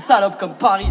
salope comme Paris.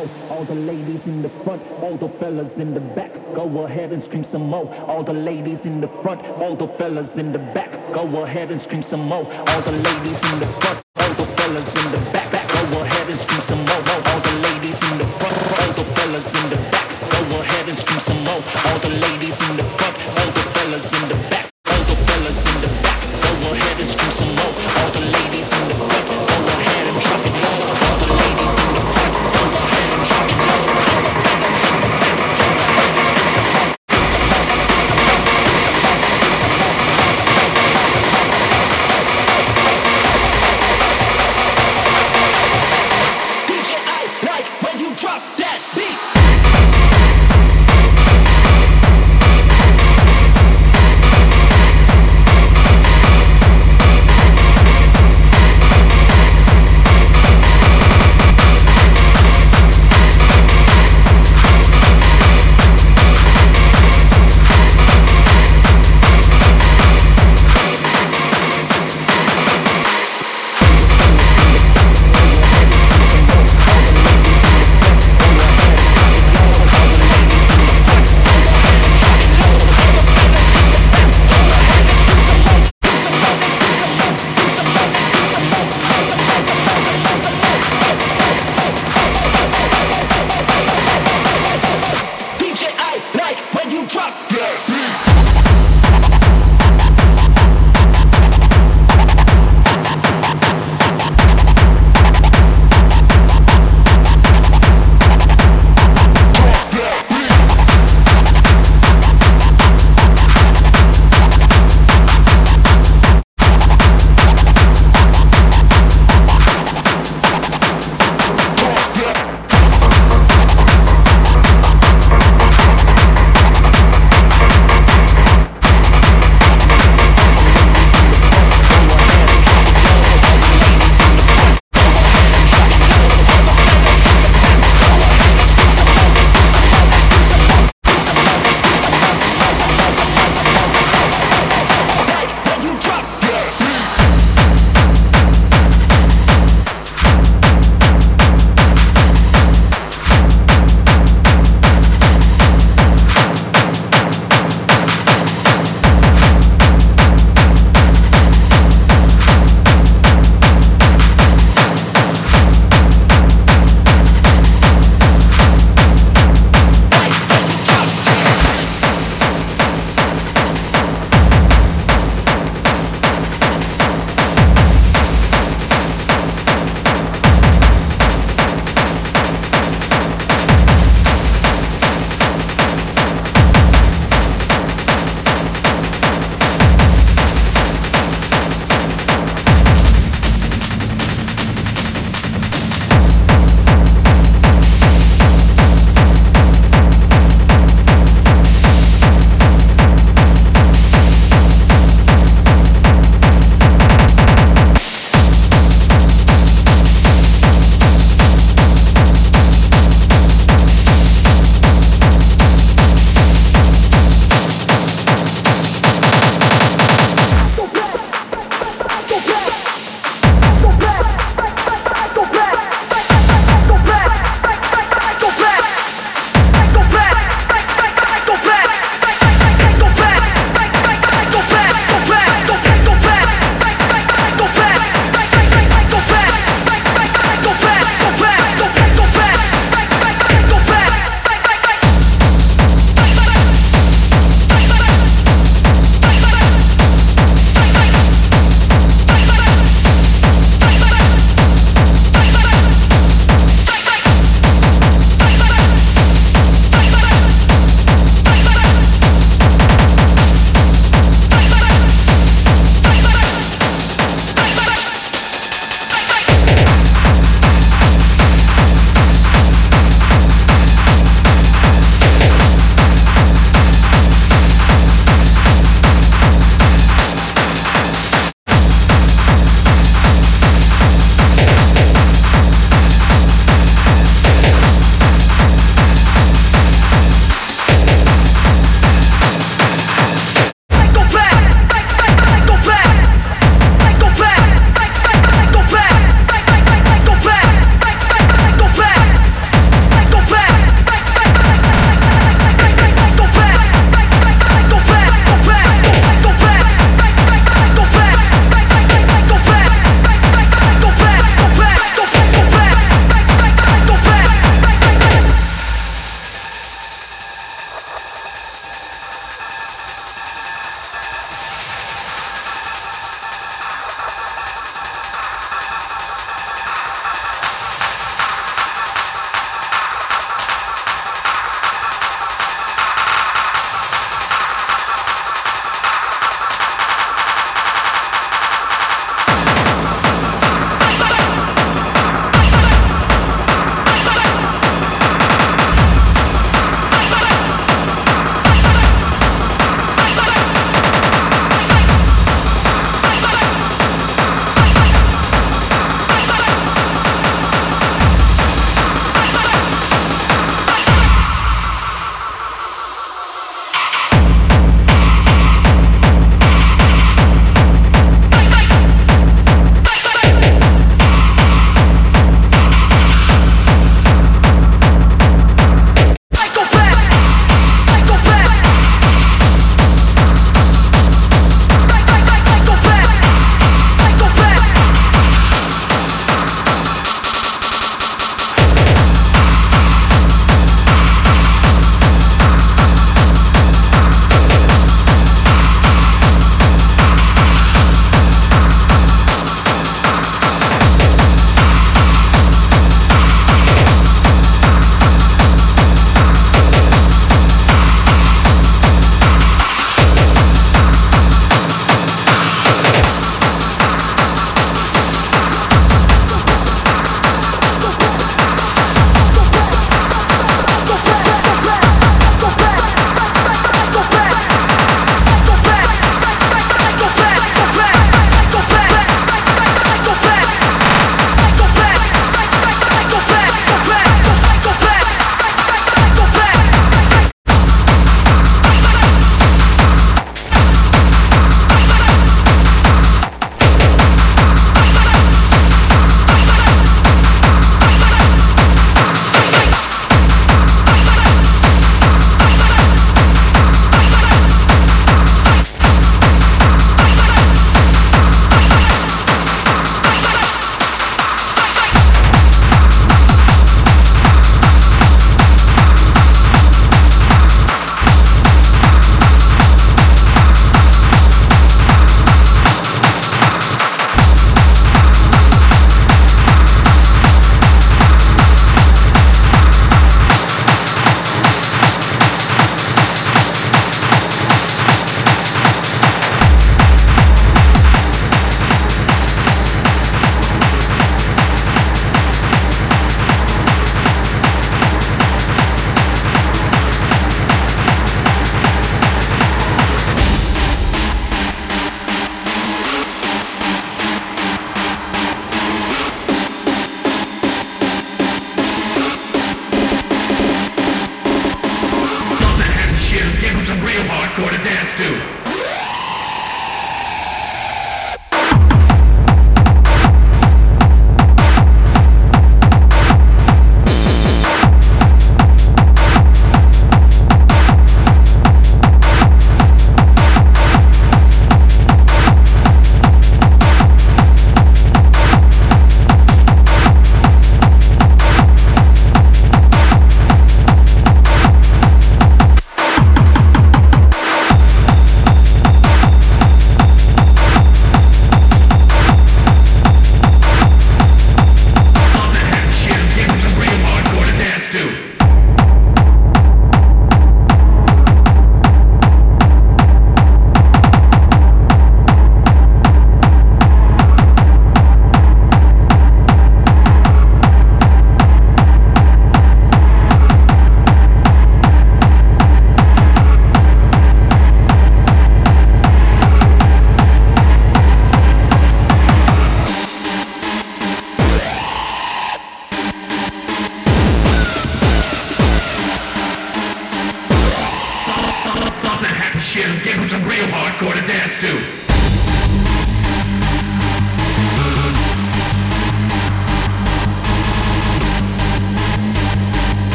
more. All the ladies in the front, all the fellas in the back. Go ahead and scream some more. All the ladies in the front, all the fellas in the back. Go ahead and scream some more. All the ladies in the front, all the fellas in the back.